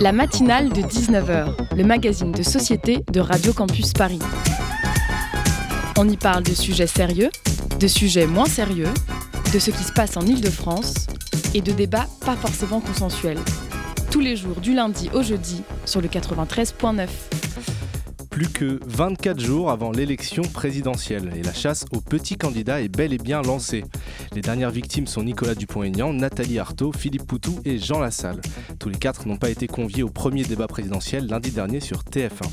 La matinale de 19h, le magazine de société de Radio Campus Paris. On y parle de sujets sérieux, de sujets moins sérieux, de ce qui se passe en Ile-de-France et de débats pas forcément consensuels. Tous les jours du lundi au jeudi sur le 93.9 plus que 24 jours avant l'élection présidentielle et la chasse aux petits candidats est bel et bien lancée. Les dernières victimes sont Nicolas Dupont-Aignan, Nathalie Arthaud, Philippe Poutou et Jean Lassalle. Tous les quatre n'ont pas été conviés au premier débat présidentiel lundi dernier sur TF1.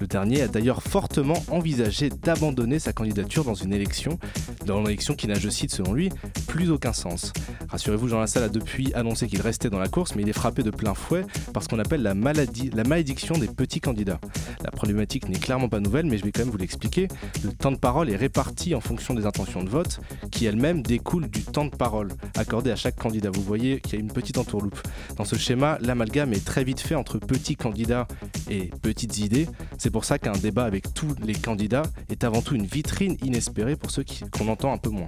Le dernier a d'ailleurs fortement envisagé d'abandonner sa candidature dans une élection, dans une élection qui n'a, je cite selon lui, plus aucun sens. Rassurez-vous, Jean Lassalle a depuis annoncé qu'il restait dans la course, mais il est frappé de plein fouet par ce qu'on appelle la malédiction des petits candidats. La problématique n'est clairement pas nouvelle, mais je vais quand même vous l'expliquer. Le temps de parole est réparti en fonction des intentions de vote, qui elles-mêmes découlent du temps de parole accordé à chaque candidat. Vous voyez qu'il y a une petite entourloupe. Dans ce schéma, l'amalgame est très vite fait entre petits candidats et petites idées. C'est pour ça qu'un débat avec tous les candidats est avant tout une vitrine inespérée pour ceux qu'on entend un peu moins.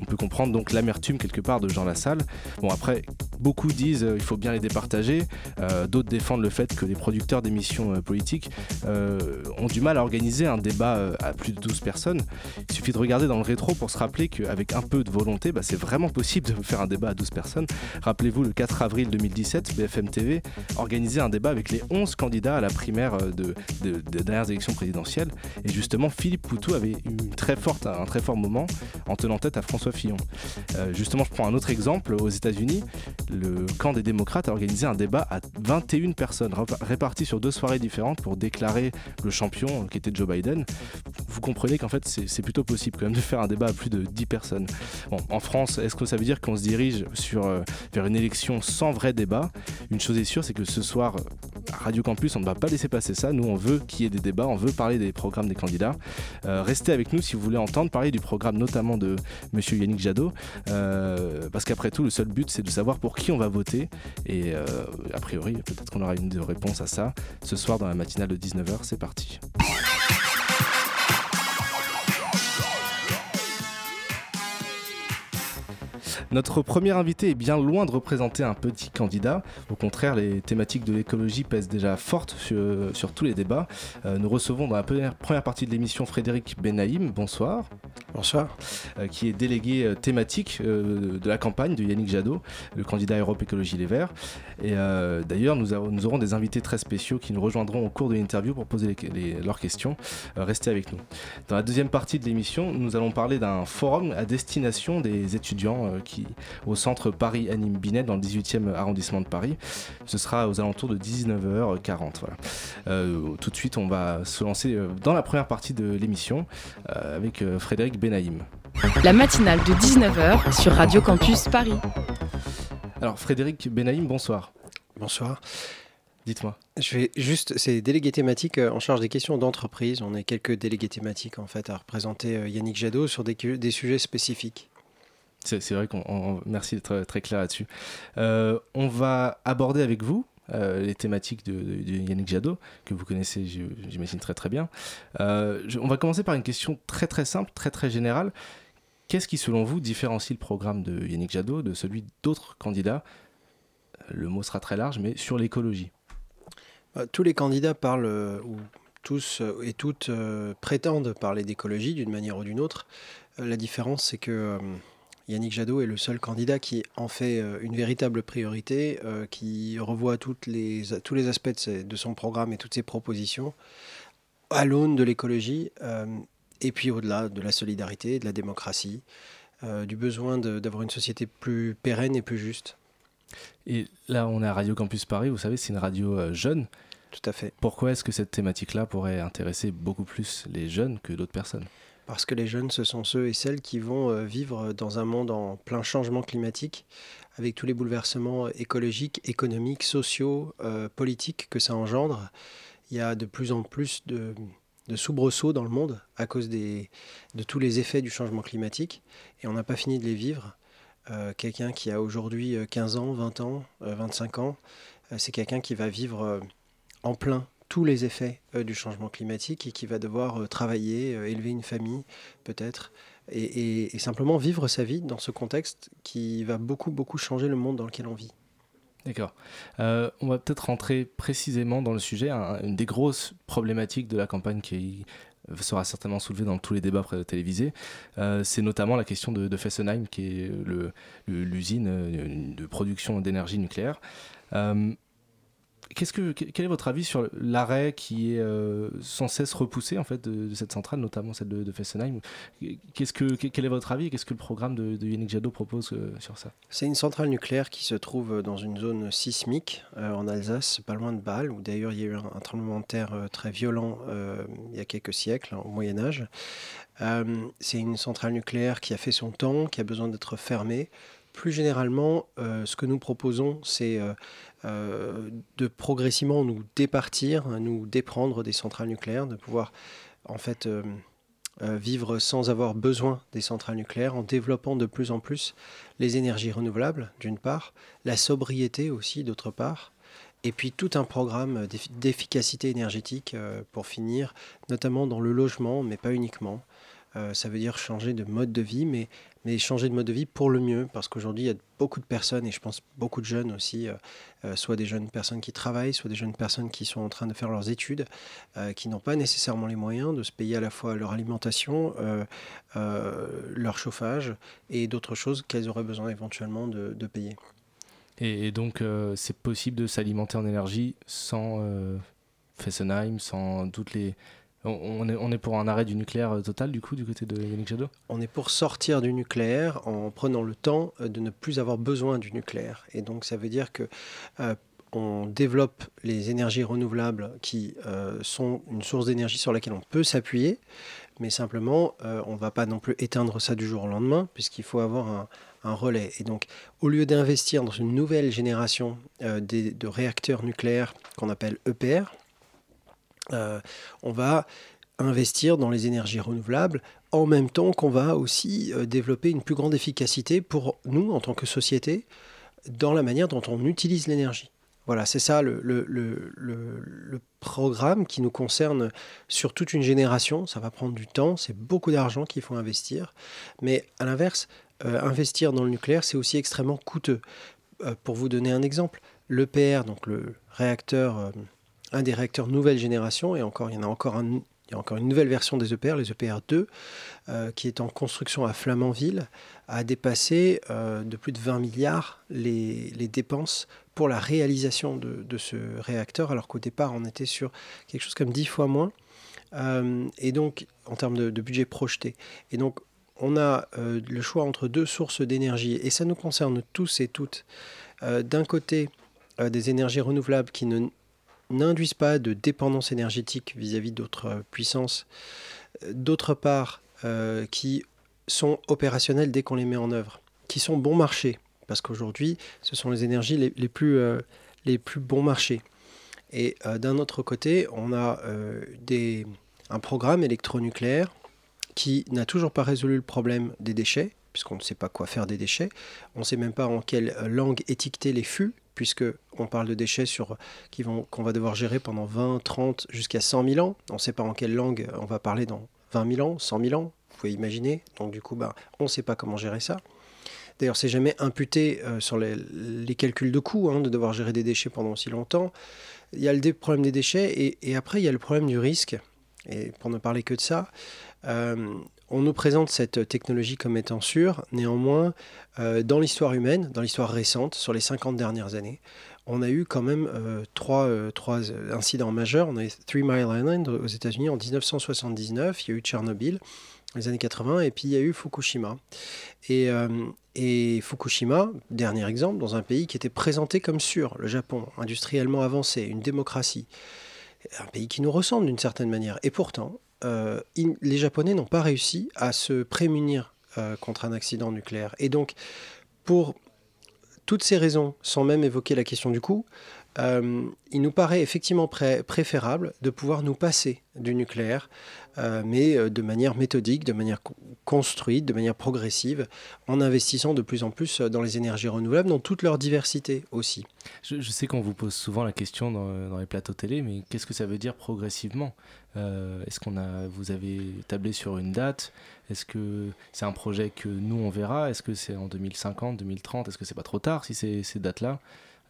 On peut comprendre donc l'amertume quelque part de Jean Lassalle. Bon après, beaucoup disent qu'il euh, faut bien les départager, euh, d'autres défendent le fait que les producteurs d'émissions euh, politiques ont du mal à organiser un débat euh, à plus de 12 personnes. Il suffit de regarder dans le rétro pour se rappeler qu'avec un peu de volonté, bah, c'est vraiment possible de faire un débat à 12 personnes. Rappelez-vous, le 4 avril 2017, BFM TV organisait un débat avec les 11 candidats à la primaire euh, de, de, dernières élections présidentielles. Et justement, Philippe Poutou avait forte, un très fort moment en tenant tête à François Fillon. Euh, justement, je prends un autre exemple. Aux États-Unis, le camp des démocrates a organisé un débat à 21 personnes, réparties sur deux soirées différentes pour déclarer le champion euh, qui était Joe Biden, vous comprenez qu'en fait c'est plutôt possible quand même de faire un débat à plus de 10 personnes. En France, est-ce que ça veut dire qu'on se dirige euh, vers une élection sans vrai débat? Une chose est sûre, c'est que ce soir, à Radio Campus, on ne va pas laisser passer ça. Nous, on veut qu'il y ait des débats, on veut parler des programmes des candidats. Euh, restez avec nous si vous voulez entendre parler du programme notamment de Monsieur Yannick Jadot, parce qu'après tout, le seul but, c'est de savoir pour qui on va voter. Et a priori, peut-être qu'on aura une réponse à ça ce soir dans la matinale de 19h. C'est parti. Notre premier invité est bien loin de représenter un petit candidat. Au contraire, les thématiques de l'écologie pèsent déjà fortes sur, tous les débats. Euh, nous recevons dans la première, partie de l'émission Frédéric Benaïm. Bonsoir. Bonsoir. Euh, qui est délégué euh, thématique de la campagne de Yannick Jadot, le candidat Europe Écologie Les Verts. Et d'ailleurs, nous, nous, aurons des invités très spéciaux qui nous rejoindront au cours de l'interview pour poser leurs questions. restez avec nous. Dans la deuxième partie de l'émission, nous allons parler d'un forum à destination des étudiants qui au centre Paris Anime Binet dans le 18e arrondissement de Paris. Ce sera aux alentours de 19h40. Voilà. Euh, tout de suite, on va se lancer euh, dans la première partie de l'émission euh, avec Frédéric Benaïm. La matinale de 19h sur Radio Campus Paris. Alors Frédéric Benaïm, bonsoir. Bonsoir. Dites-moi. Je vais juste, c'est délégué thématique en charge des questions d'entreprise. On est quelques délégués thématiques en fait à représenter Yannick Jadot sur des, des sujets spécifiques. C'est vrai qu'on. Merci d'être très clair là-dessus. Euh, on va aborder avec vous euh, les thématiques de, Yannick Jadot, que vous connaissez, j'imagine, très très bien. Euh, on va commencer par une question très très simple, très très générale. Qu'est-ce qui, selon vous, différencie le programme de Yannick Jadot de celui d'autres candidats? Le mot sera très large, mais sur l'écologie. Tous les candidats parlent, ou tous et toutes prétendent parler d'écologie d'une manière ou d'une autre. la différence, c'est que Yannick Jadot est le seul candidat qui en fait euh, une véritable priorité, euh, qui revoit toutes les, tous les aspects de, son programme et toutes ses propositions à l'aune de l'écologie euh, et puis au-delà de la solidarité, de la démocratie, du besoin d'avoir une société plus pérenne et plus juste. Et là, on est à Radio Campus Paris, vous savez, c'est une radio jeune. Tout à fait. Pourquoi est-ce que cette thématique-là pourrait intéresser beaucoup plus les jeunes que d'autres personnes? Parce que les jeunes, ce sont ceux et celles qui vont euh, vivre dans un monde en plein changement climatique, avec tous les bouleversements écologiques, économiques, sociaux, euh, politiques que ça engendre. Il y a de plus en plus de, soubresauts dans le monde à cause de tous les effets du changement climatique, et on n'a pas fini de les vivre. Euh, quelqu'un qui a aujourd'hui 15 ans, 20 ans, 25 ans, c'est quelqu'un qui va vivre en plein tous les effets euh, du changement climatique et qui va devoir euh, travailler, euh, élever une famille peut-être, et, simplement vivre sa vie dans ce contexte qui va beaucoup, beaucoup changer le monde dans lequel on vit. D'accord. On va peut-être rentrer précisément dans le sujet. une des grosses problématiques de la campagne qui sera certainement soulevée dans tous les débats télévisés, c'est notamment la question de, Fessenheim, qui est l'usine de production d'énergie nucléaire. Qu'est-ce que, quel est votre avis sur l'arrêt qui est euh, sans cesse repoussé en fait de, cette centrale, notamment celle de, Fessenheim? Qu'est-ce que, Quel est votre avis Qu'est-ce que le programme de, Yannick Jadot propose euh, sur ça? C'est une centrale nucléaire qui se trouve dans une zone sismique euh, en Alsace, pas loin de Bâle, où d'ailleurs il y a eu un, tremblement de terre très violent il y a quelques siècles, hein, au Moyen Âge. c'est une centrale nucléaire qui a fait son temps, qui a besoin d'être fermée. Plus généralement, ce que nous proposons, c'est euh, de progressivement nous départir, nous déprendre des centrales nucléaires, de pouvoir en fait euh, euh, vivre sans avoir besoin des centrales nucléaires en développant de plus en plus les énergies renouvelables d'une part, la sobriété aussi d'autre part, et puis tout un programme d'efficacité énergétique pour finir, notamment dans le logement, mais pas uniquement. ça veut dire changer de mode de vie, mais mais changer de mode de vie pour le mieux, parce qu'aujourd'hui, il y a beaucoup de personnes, et je pense beaucoup de jeunes aussi, euh, euh, soit des jeunes personnes qui travaillent, soit des jeunes personnes qui sont en train de faire leurs études, euh, qui n'ont pas nécessairement les moyens de se payer à la fois leur alimentation, leur chauffage et d'autres choses qu'elles auraient besoin éventuellement de, de payer. Et, donc, c'est possible de s'alimenter en énergie sans Fessenheim, sans toutes les on est, pour un arrêt du nucléaire euh, total, du coup, du côté de Yannick Jadot? On est pour sortir du nucléaire en prenant le temps euh, de ne plus avoir besoin du nucléaire. Et donc, ça veut dire que. Euh, on développe les énergies renouvelables qui sont une source d'énergie sur laquelle on peut s'appuyer, mais simplement, on ne va pas non plus éteindre ça du jour au lendemain, puisqu'il faut avoir un, un, relais. Et donc, au lieu d'investir dans une nouvelle génération de réacteurs nucléaires qu'on appelle EPR, euh, on va investir dans les énergies renouvelables en même temps qu'on va aussi euh, développer une plus grande efficacité pour nous en tant que société dans la manière dont on utilise l'énergie. Voilà, c'est ça le, programme qui nous concerne sur toute une génération. Ça va prendre du temps, c'est beaucoup d'argent qu'il faut investir. Mais à l'inverse, euh, investir dans le nucléaire, c'est aussi extrêmement coûteux. pour vous donner un exemple, l'EPR, donc le réacteur un des réacteurs nouvelle génération, et encore, il y en a encore il y a encore une nouvelle version des EPR, les EPR 2, euh, qui est en construction à Flamanville, a dépassé euh, de plus de 20 milliards les, dépenses pour la réalisation de, ce réacteur, alors qu'au départ, on était sur quelque chose comme 10 fois moins. Euh, et donc, en termes de, de, budget projeté. Et donc, on a le choix entre deux sources d'énergie, et ça nous concerne tous et toutes. D'un côté, des énergies renouvelables qui ne n'induisent pas de dépendance énergétique vis-à-vis d'autres euh, puissances, d'autre part, euh, qui sont opérationnelles dès qu'on les met en œuvre, qui sont bon marché, parce qu'aujourd'hui, ce sont les énergies les, plus, euh, bons marchés. Et d'un autre côté, on a un programme électronucléaire qui n'a toujours pas résolu le problème des déchets, puisqu'on ne sait pas quoi faire des déchets. On ne sait même pas en quelle langue étiqueter les fûts puisque on parle de déchets sur, qui vont, qu'on va devoir gérer pendant 20, 30, jusqu'à 100 000 ans. On ne sait pas en quelle langue on va parler dans 20 000 ans, 100 000 ans, vous pouvez imaginer. Donc du coup, bah, on ne sait pas comment gérer ça. D'ailleurs, c'est jamais imputé euh, sur les, calculs de coûts hein, de devoir gérer des déchets pendant aussi longtemps. Il y a le problème des déchets et, après, il y a le problème du risque. Et pour ne parler que de ça, on nous présente cette technologie comme étant sûre, néanmoins, euh, dans l'histoire humaine, dans l'histoire récente, sur les 50 dernières années, on a eu quand même euh, euh, trois, incidents majeurs. On a eu Three Mile Island aux États-Unis en 1979, il y a eu Tchernobyl les années 80, et puis il y a eu Fukushima. Et, Fukushima, dernier exemple, dans un pays qui était présenté comme sûr, le Japon, industriellement avancé, une démocratie, un pays qui nous ressemble d'une certaine manière. Et pourtant, euh, les Japonais n'ont pas réussi à se prémunir euh, contre un accident nucléaire. Et donc, pour toutes ces raisons, sans même évoquer la question du coût, euh, il nous paraît effectivement préférable de pouvoir nous passer du nucléaire, mais de manière méthodique, de manière construite, de manière progressive, en investissant de plus en plus dans les énergies renouvelables, dans toute leur diversité aussi. Je, sais qu'on vous pose souvent la question dans, les plateaux télé, mais qu'est-ce que ça veut dire progressivement? Est-ce qu'on a, vous avez tablé sur une date? Est-ce que c'est un projet que nous on verra? Est-ce que c'est en 2050, 2030 Est-ce que c'est pas trop tard si c'est ces dates-là?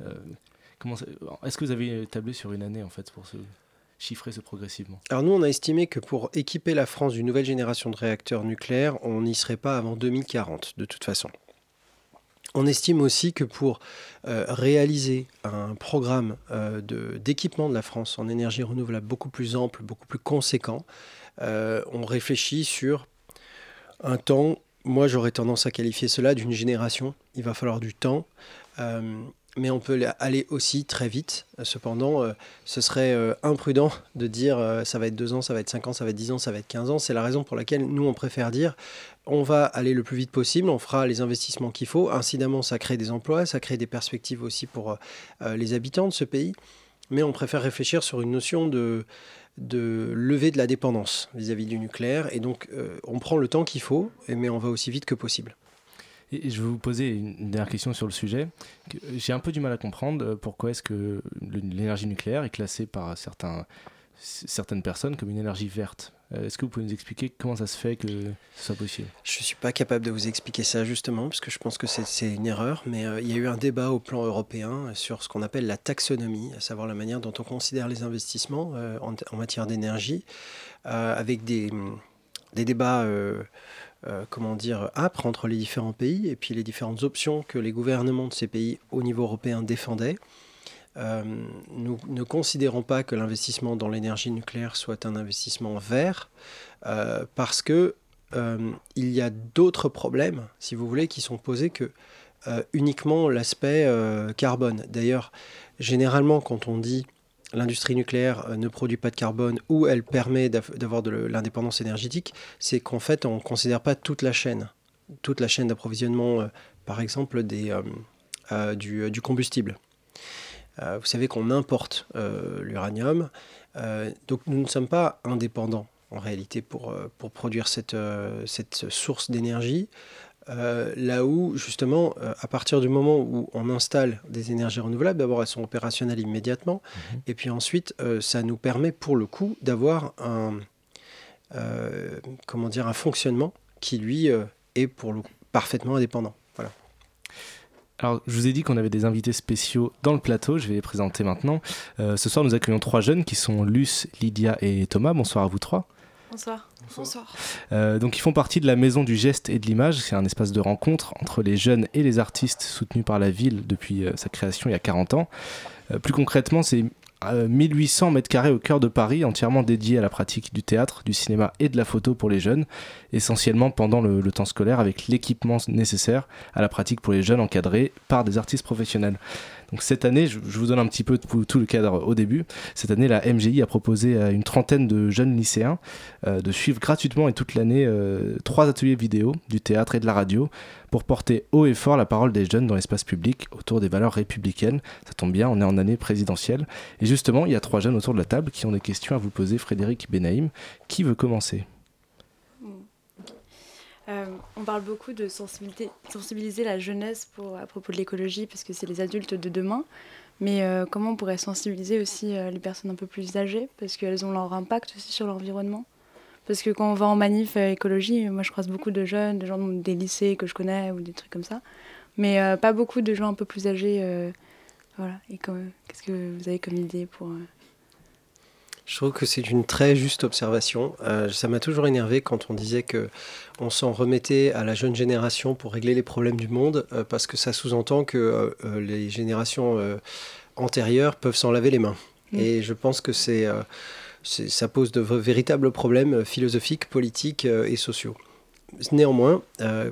Est-ce que vous avez tablé sur une année en fait pour chiffrer ce progressivement? Alors nous, on a estimé que pour équiper la France d'une nouvelle génération de réacteurs nucléaires, on n'y serait pas avant 2040 de toute façon. On estime aussi que pour euh, réaliser un programme euh, d'équipement de, la France en énergie renouvelable beaucoup plus ample, beaucoup plus conséquent, euh, on réfléchit sur un temps, moi j'aurais tendance à qualifier cela d'une génération, il va falloir du temps mais on peut aller aussi très vite. Cependant, euh, ce serait euh, imprudent de dire euh, ça va être 2 ans, ça va être 5 ans, ça va être 10 ans, ça va être 15 ans. C'est la raison pour laquelle nous, on préfère dire on va aller le plus vite possible, on fera les investissements qu'il faut. Incidemment, ça crée des emplois, ça crée des perspectives aussi pour les habitants de ce pays. Mais on préfère réfléchir sur une notion de, de lever de la dépendance vis-à-vis du nucléaire. Et donc, on prend le temps qu'il faut, mais on va aussi vite que possible. Je vais vous poser une dernière question sur le sujet. J'ai un peu du mal à comprendre euh, pourquoi est-ce que l'énergie nucléaire est classée par certains, certaines personnes comme une énergie verte? Euh, est-ce que vous pouvez nous expliquer comment ça se fait que ce soit possible? Je ne suis pas capable de vous expliquer ça justement, parce que je pense que c'est une erreur, mais euh, il y a eu un débat au plan européen sur ce qu'on appelle la taxonomie, à savoir la manière dont on considère les investissements en, en, matière d'énergie, avec des, des débats euh, comment dire, âpre entre les différents pays et puis les différentes options que les gouvernements de ces pays au niveau européen défendaient. Euh, nous ne considérons pas que l'investissement dans l'énergie nucléaire soit un investissement vert euh, parce que il y a d'autres problèmes, si vous voulez, qui sont posés que uniquement l'aspect carbone. D'ailleurs, généralement, quand on dit l'industrie nucléaire euh, ne produit pas de carbone ou elle permet d'avoir de l'indépendance énergétique, c'est qu'en fait, on ne considère pas toute la chaîne, toute la chaîne d'approvisionnement, euh, par exemple, des, euh, du, combustible. vous savez qu'on importe l'uranium, donc nous ne sommes pas indépendants en réalité pour, pour produire cette, cette source d'énergie. Euh, là où, justement, euh, à partir du moment où on installe des énergies renouvelables, d'abord elles sont opérationnelles immédiatement, mhm. et puis ensuite, euh, ça nous permet pour le coup d'avoir un, comment dire, un fonctionnement qui, lui, est pour le parfaitement indépendant. Voilà. Alors, je vous ai dit qu'on avait des invités spéciaux dans le plateau, je vais les présenter maintenant. ce soir, nous accueillons trois jeunes qui sont Luce, Lydia et Thomas. Bonsoir à vous trois. Bonsoir. Bonsoir. Euh, donc ils font partie de la Maison du Geste et de l'Image. C'est un espace de rencontre entre les jeunes et les artistes soutenus par la ville depuis euh, sa création il y a 40 ans. Euh, plus concrètement, c'est 1800 mètres carrés au cœur de Paris, entièrement dédié à la pratique du théâtre, du cinéma et de la photo pour les jeunes, essentiellement pendant le, le temps scolaire avec l'équipement nécessaire à la pratique pour les jeunes encadrés par des artistes professionnels. Donc cette année, je, vous donne un petit peu tout le cadre au début. Cette année, la MGI a proposé à une trentaine de jeunes lycéens euh, de suivre gratuitement et toute l'année euh, trois ateliers vidéo du théâtre et de la radio pour porter haut et fort la parole des jeunes dans l'espace public autour des valeurs républicaines. Ça tombe bien, on est en année présidentielle. Et justement, il y a trois jeunes autour de la table qui ont des questions à vous poser. Frédéric Benaïm, qui veut commencer? Euh, on parle beaucoup de sensibiliser la jeunesse pour, à propos de l'écologie, parce que c'est les adultes de demain. Mais euh, comment on pourrait sensibiliser aussi euh, les personnes un peu plus âgées, parce qu'elles ont leur impact aussi sur l'environnement? Parce que quand on va en manif écologie, moi je croise beaucoup de jeunes, de gens des lycées que je connais ou des trucs comme ça, mais pas beaucoup de gens un peu plus âgés. voilà. Et qu'est-ce que vous avez comme idée pour je trouve que c'est une très juste observation. Euh, ça m'a toujours énervé quand on disait que on s'en remettait à la jeune génération pour régler les problèmes du monde, euh, parce que ça sous-entend que euh, les générations antérieures peuvent s'en laver les mains. Mm. Et je pense que c'est, ça pose de véritables problèmes philosophiques, politiques et sociaux. Néanmoins,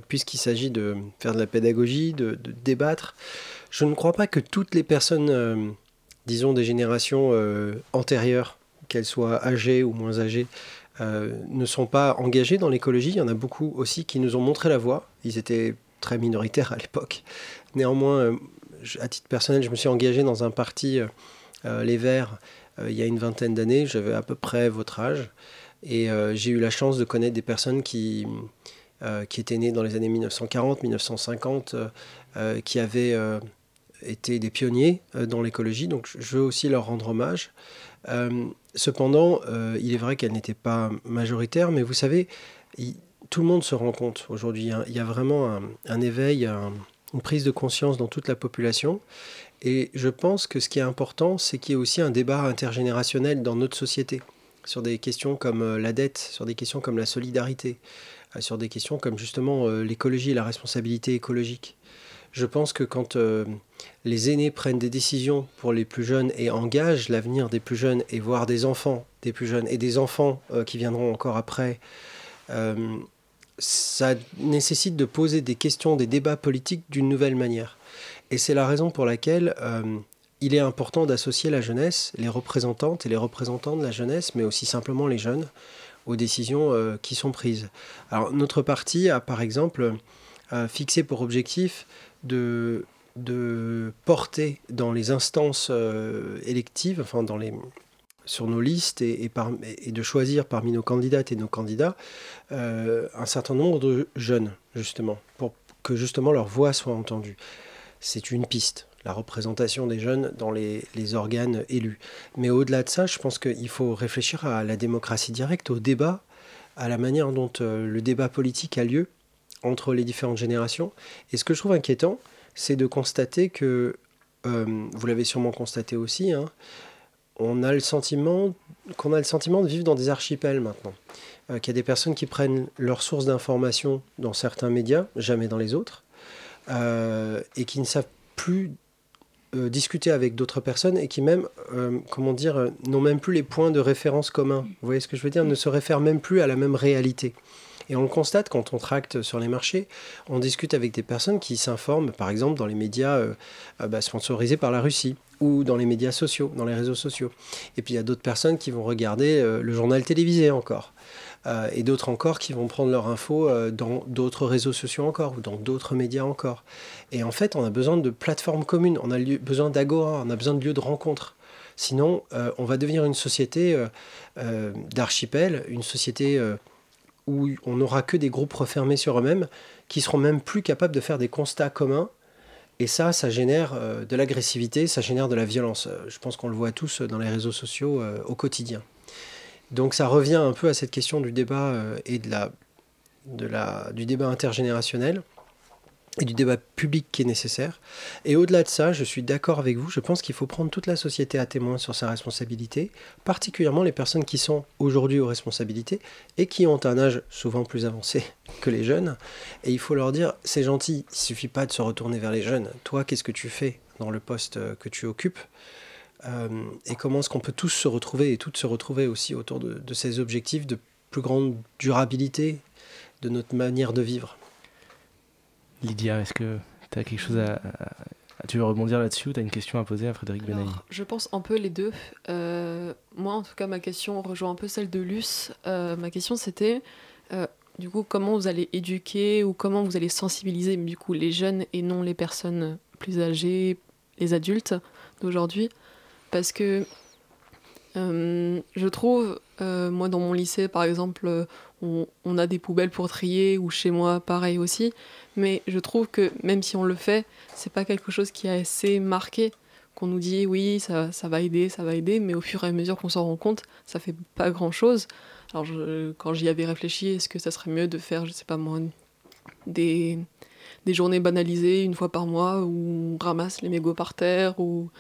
puisqu'il s'agit de faire de la pédagogie, de, de, débattre, je ne crois pas que toutes les personnes, disons des générations antérieures, qu'elles soient âgées ou moins âgées, euh, ne sont pas engagées dans l'écologie. Il y en a beaucoup aussi qui nous ont montré la voie. Ils étaient très minoritaires à l'époque. Néanmoins, euh, à titre personnel, je me suis engagé dans un parti, euh, Les Verts, il y a une vingtaine d'années. J'avais à peu près votre âge. Et j'ai eu la chance de connaître des personnes qui, étaient nées dans les années 1940, 1950, qui avaient été des pionniers dans l'écologie. Donc je veux aussi leur rendre hommage. Cependant, euh, il est vrai qu'elle n'était pas majoritaire, mais vous savez, tout le monde se rend compte aujourd'hui. Hein. il y a vraiment un, éveil, une prise de conscience dans toute la population. Et je pense que ce qui est important, c'est qu'il y ait aussi un débat intergénérationnel dans notre société sur des questions comme euh, la dette, sur des questions comme la solidarité, euh, sur des questions comme justement l'écologie et la responsabilité écologique. Je pense que quand les aînés prennent des décisions pour les plus jeunes et engagent l'avenir des plus jeunes et voire des enfants des plus jeunes et des enfants qui viendront encore après, ça nécessite de poser des questions, des débats politiques d'une nouvelle manière. Et c'est la raison pour laquelle il est important d'associer la jeunesse, les représentantes et les représentants de la jeunesse, mais aussi simplement les jeunes, aux décisions euh, qui sont prises. Alors notre parti a par exemple fixé pour objectif de, de porter dans les instances euh, électives, enfin dans les, sur nos listes et, de choisir parmi nos candidates et nos candidats euh, un certain nombre de jeunes, justement, pour que justement leur voix soit entendue. C'est une piste la représentation des jeunes dans les, organes élus. Mais au-delà de ça, je pense qu'il faut réfléchir à la démocratie directe, au débat, à la manière dont euh, le débat politique a lieu entre les différentes générations. Et ce que je trouve inquiétant, c'est de constater que, euh, vous l'avez sûrement constaté aussi, hein, on a le sentiment qu'on a le sentiment de vivre dans des archipels maintenant. Euh, qu'il y a des personnes qui prennent leurs sources d'information dans certains médias, jamais dans les autres, et qui ne savent plus euh, discuter avec d'autres personnes et qui même, euh, comment dire, euh, n'ont même plus les points de référence communs. Vous voyez ce que je veux dire? Ne se réfèrent même plus à la même réalité. Et on le constate quand on tracte sur les marchés, on discute avec des personnes qui s'informent, par exemple, dans les médias bah, sponsorisés par la Russie ou dans les médias sociaux, dans les réseaux sociaux. Et puis il y a d'autres personnes qui vont regarder le journal télévisé encore. Euh, et d'autres encore qui vont prendre leur info euh, dans d'autres réseaux sociaux encore ou dans d'autres médias encore. Et en fait, on a besoin de plateformes communes, on a besoin d'agora, on a besoin de lieux de rencontre. Sinon, euh, on va devenir une société d'archipel, une société où on n'aura que des groupes refermés sur eux-mêmes qui seront même plus capables de faire des constats communs. Et ça, ça génère de l'agressivité, ça génère de la violence. Je pense qu'on le voit tous dans les réseaux sociaux au quotidien. Donc ça revient un peu à cette question du débat euh, et de la, du débat intergénérationnel et du débat public qui est nécessaire. Et au-delà de ça, je suis d'accord avec vous, je pense qu'il faut prendre toute la société à témoin sur sa responsabilité, particulièrement les personnes qui sont aujourd'hui aux responsabilités et qui ont un âge souvent plus avancé que les jeunes. Et il faut leur dire, c'est gentil, il suffit pas de se retourner vers les jeunes. Toi, qu'est-ce que tu fais dans le poste que tu occupes euh, et comment est-ce qu'on peut tous se retrouver et toutes se retrouver aussi autour de, ces objectifs de plus grande durabilité de notre manière de vivre? Lydia, est-ce que tu as quelque chose à, Tu veux rebondir là-dessus ou tu as une question à poser à Frédéric Benaï Je pense un peu les deux. Euh, moi, en tout cas, ma question rejoint un peu celle de Luce. Euh, ma question, c'était du coup, comment vous allez éduquer ou comment vous allez sensibiliser du coup, les jeunes et non les personnes plus âgées, les adultes d'aujourd'hui? Parce que euh, je trouve, euh, moi dans mon lycée par exemple, euh, on, a des poubelles pour trier, ou chez moi pareil aussi, mais je trouve que même si on le fait, c'est pas quelque chose qui est assez marqué, qu'on nous dit oui, ça, ça, va aider, ça va aider, mais au fur et à mesure qu'on s'en rend compte, ça fait pas grand chose. Alors quand j'y avais réfléchi, est-ce que ça serait mieux de faire, je sais pas moi, des, des journées banalisées une fois par mois où on ramasse les mégots par terre ou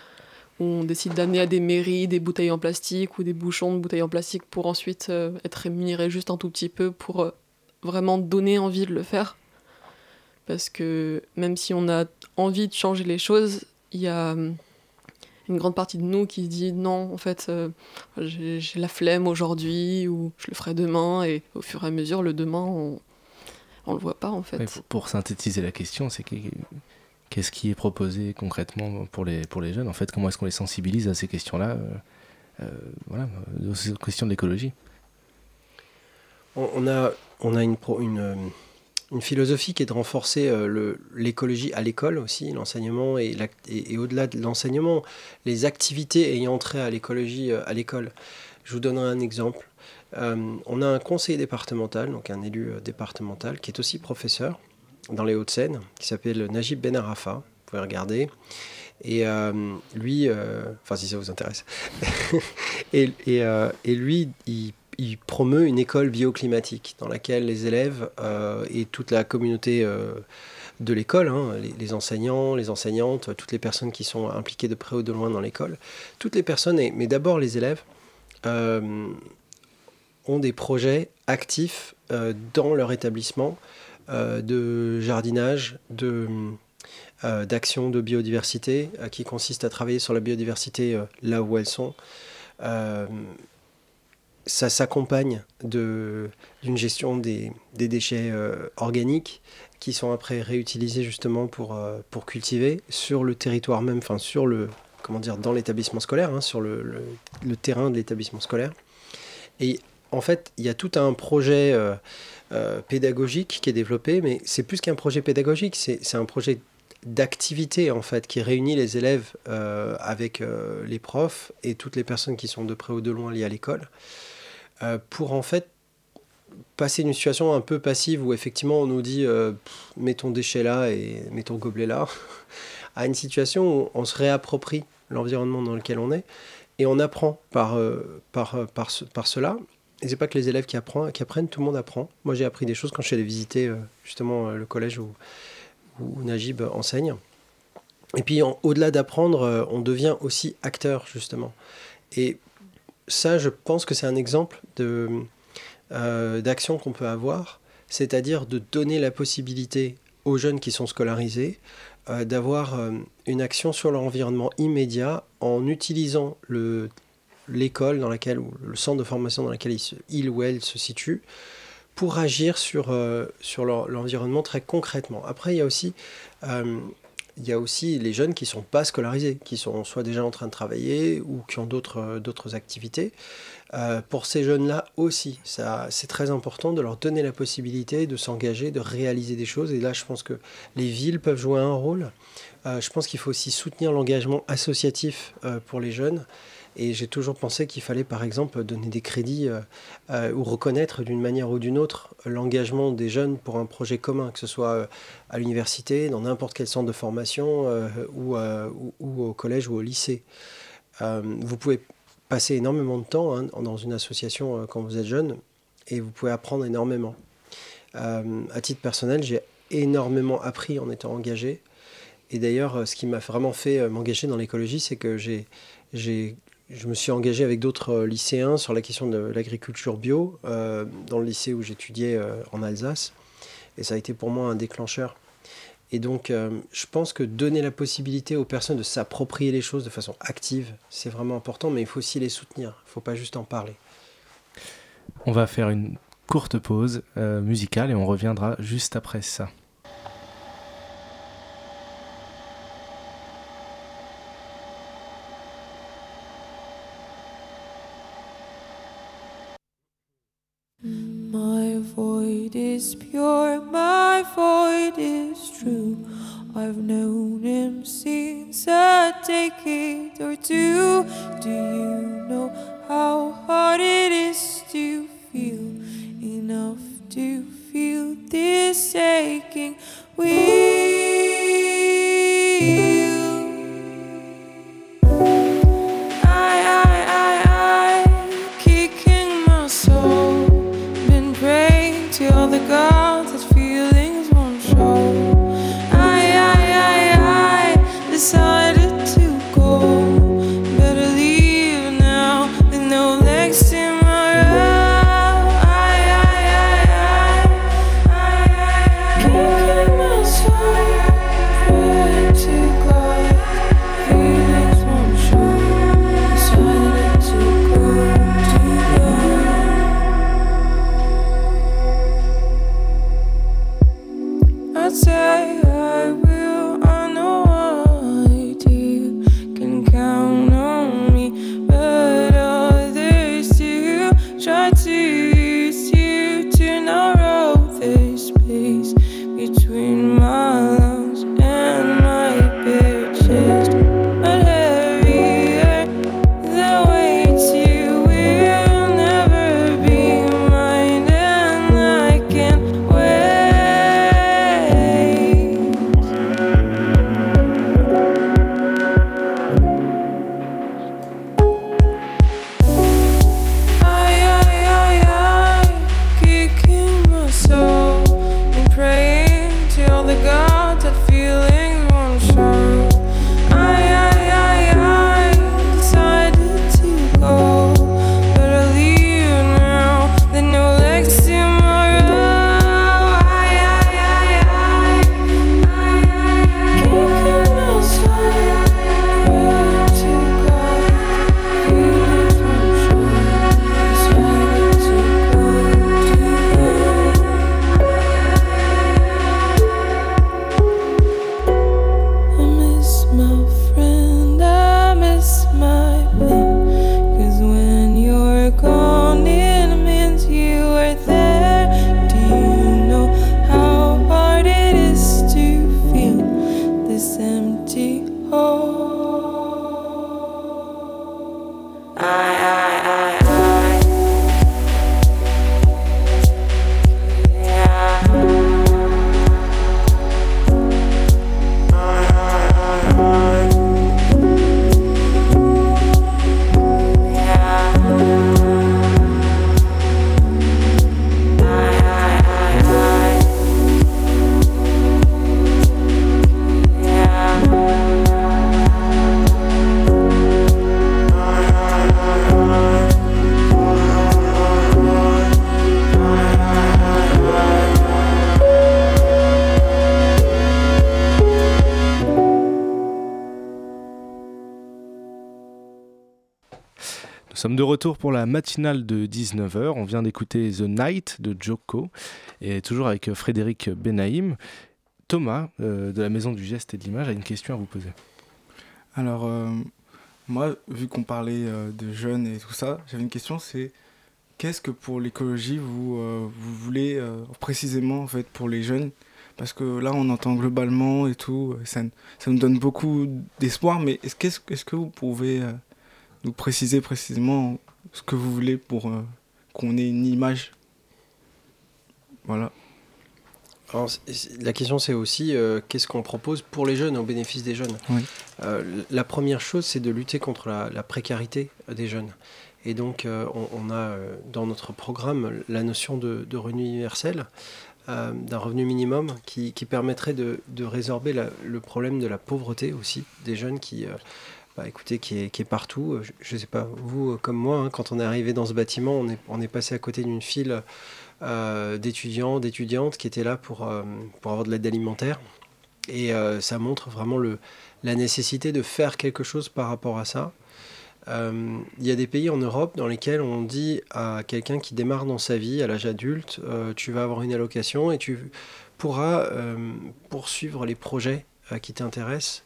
on décide d'amener à des mairies des bouteilles en plastique ou des bouchons de bouteilles en plastique pour ensuite euh, être rémunéré juste un tout petit peu pour euh, vraiment donner envie de le faire? Parce que même si on a envie de changer les choses, il y a hum, une grande partie de nous qui se dit non, en fait, euh, j'ai la flemme aujourd'hui ou je le ferai demain et au fur et à mesure, le demain, on, on le voit pas en fait. pour synthétiser la question, c'est que Qu'est-ce qui est proposé concrètement pour les, pour les jeunes? En fait, comment est-ce qu'on les sensibilise à ces questions-là? Euh, euh, Voilà, aux questions de l'écologie. On a, on a une, une, une philosophie qui est de renforcer euh, l'écologie à l'école aussi, l'enseignement et, au-delà de l'enseignement, les activités ayant trait à l'écologie à l'école. Je vous donnerai un exemple. on a un conseiller départemental, donc un élu départemental, qui est aussi professeur, dans les Hauts-de-Seine, qui s'appelle Najib Ben Arafa. Vous pouvez regarder. Et euh, lui, euh, enfin si ça vous intéresse, et, euh, et, lui, il, il, promeut une école bioclimatique dans laquelle les élèves et toute la communauté de l'école, hein, les, enseignants, les enseignantes, toutes les personnes qui sont impliquées de près ou de loin dans l'école, toutes les personnes, mais d'abord les élèves, euh, ont des projets actifs euh, dans leur établissement euh, de jardinage, de d'action de biodiversité, qui consiste à travailler sur la biodiversité là où elles sont. Ça s'accompagne d'une gestion des, des déchets organiques qui sont après réutilisés justement pour, pour cultiver sur le territoire même, enfin sur le, comment dire, dans l'établissement scolaire, hein, sur le, le, terrain de l'établissement scolaire. Et en fait, il y a tout un projet euh, euh, pédagogique qui est développé, mais c'est plus qu'un projet pédagogique, c'est un projet d'activité en fait qui réunit les élèves euh, avec les profs et toutes les personnes qui sont de près ou de loin liées à l'école pour en fait passer une situation un peu passive où effectivement on nous dit mets ton déchet là et mets ton gobelet là à une situation où on se réapproprie l'environnement dans lequel on est et on apprend par, par, par, par cela et c'est pas que les élèves qui, apprennent, tout le monde apprend. Moi, j'ai appris des choses quand je suis allé visiter euh, justement euh, le collège où, Najib enseigne. Et puis, au-delà d'apprendre, euh, on devient aussi acteur, justement. Et ça, je pense que c'est un exemple de, d'action qu'on peut avoir, c'est-à-dire de donner la possibilité aux jeunes qui sont scolarisés d'avoir une action sur leur environnement immédiat en utilisant le l'école dans laquelle, ou le centre de formation dans lequel il, ou elle se situe, pour agir sur, euh, sur l'environnement très concrètement. Après, il y a aussi... Euh, il y a aussi les jeunes qui ne sont pas scolarisés, qui sont soit déjà en train de travailler ou qui ont d'autres euh, activités. pour ces jeunes-là aussi, c'est très important de leur donner la possibilité de s'engager, de réaliser des choses. Et là, je pense que les villes peuvent jouer un rôle. je pense qu'il faut aussi soutenir l'engagement associatif pour les jeunes. Et j'ai toujours pensé qu'il fallait par exemple donner des crédits euh, euh, ou reconnaître d'une manière ou d'une autre l'engagement des jeunes pour un projet commun, que ce soit euh, à l'université, dans n'importe quel centre de formation ou, au collège ou au lycée. vous pouvez passer énormément de temps hein, dans une association quand vous êtes jeune et vous pouvez apprendre énormément. à titre personnel, j'ai énormément appris en étant engagé. Et d'ailleurs, ce qui m'a vraiment fait m'engager dans l'écologie, c'est que j'ai je me suis engagé avec d'autres euh, lycéens sur la question de l'agriculture bio euh, dans le lycée où j'étudiais euh, en Alsace. Et ça a été pour moi un déclencheur. Et donc, je pense que donner la possibilité aux personnes de s'approprier les choses de façon active, c'est vraiment important, mais il faut aussi les soutenir. Il ne faut pas juste en parler. On va faire une courte pause musicale et on reviendra juste après ça. Is pure, my void is true. I've known him since a decade or two. Do you know how hard it is to feel enough to feel this aching? Retour pour la matinale de 19h. On vient d'écouter The Night de Joko et toujours avec euh, Frédéric Benaïm. Thomas, euh, de la Maison du Geste et de l'Image, a une question à vous poser. Alors, euh, moi, vu qu'on parlait de jeunes et tout ça, j'avais une question, c'est qu'est-ce que pour l'écologie, vous, vous voulez précisément en fait, pour les jeunes? Parce que là, on entend globalement et tout, ça, ça nous donne beaucoup d'espoir, mais est-ce que, est -ce que vous pouvez nous préciser précisément ce que vous voulez pour euh, qu'on ait une image. Voilà. la question c'est aussi euh, qu'est-ce qu'on propose pour les jeunes, au bénéfice des jeunes? Euh, la première chose c'est de lutter contre la, précarité des jeunes. Et donc on, a dans notre programme la notion de, revenu universel, d'un revenu minimum qui, permettrait de, résorber le problème de la pauvreté aussi des jeunes qui bah, écoutez, qui est, partout. Je ne sais pas, vous euh, comme moi, hein, quand on est arrivé dans ce bâtiment, on est, passé à côté d'une file euh, d'étudiants, d'étudiantes qui étaient là pour, euh, avoir de l'aide alimentaire. Et ça montre vraiment la nécessité de faire quelque chose par rapport à ça. Il y a des pays en Europe dans lesquels on dit à quelqu'un qui démarre dans sa vie à l'âge adulte, tu vas avoir une allocation et tu pourras poursuivre les projets qui t'intéressent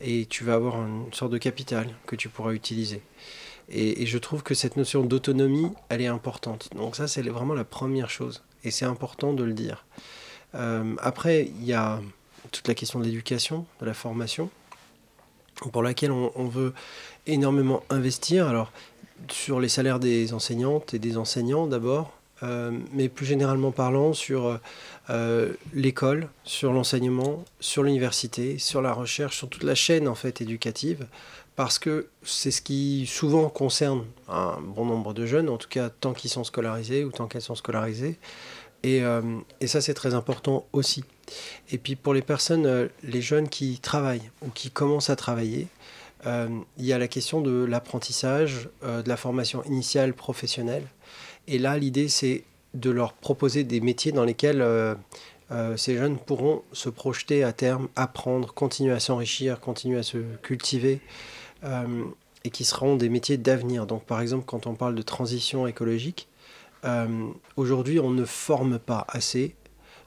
et tu vas avoir une sorte de capital que tu pourras utiliser. Et, je trouve que cette notion d'autonomie, elle est importante. Donc ça, c'est vraiment la première chose. Et c'est important de le dire. Euh, après, il y a toute la question de l'éducation, de la formation, pour laquelle on, on, veut énormément investir. Alors, sur les salaires des enseignantes et des enseignants d'abord, mais plus généralement parlant sur euh, l'école, sur l'enseignement, sur l'université, sur la recherche, sur toute la chaîne en fait éducative, parce que c'est ce qui souvent concerne un bon nombre de jeunes, en tout cas tant qu'ils sont scolarisés ou tant qu'elles sont scolarisées, et, euh, et ça c'est très important aussi. Et puis pour les personnes, les jeunes qui travaillent ou qui commencent à travailler, il y a la question de l'apprentissage, de la formation initiale professionnelle. Et là, l'idée, c'est de leur proposer des métiers dans lesquels euh, euh, ces jeunes pourront se projeter à terme, apprendre, continuer à s'enrichir, continuer à se cultiver, euh, et qui seront des métiers d'avenir. Donc par exemple, quand on parle de transition écologique, aujourd'hui, on ne forme pas assez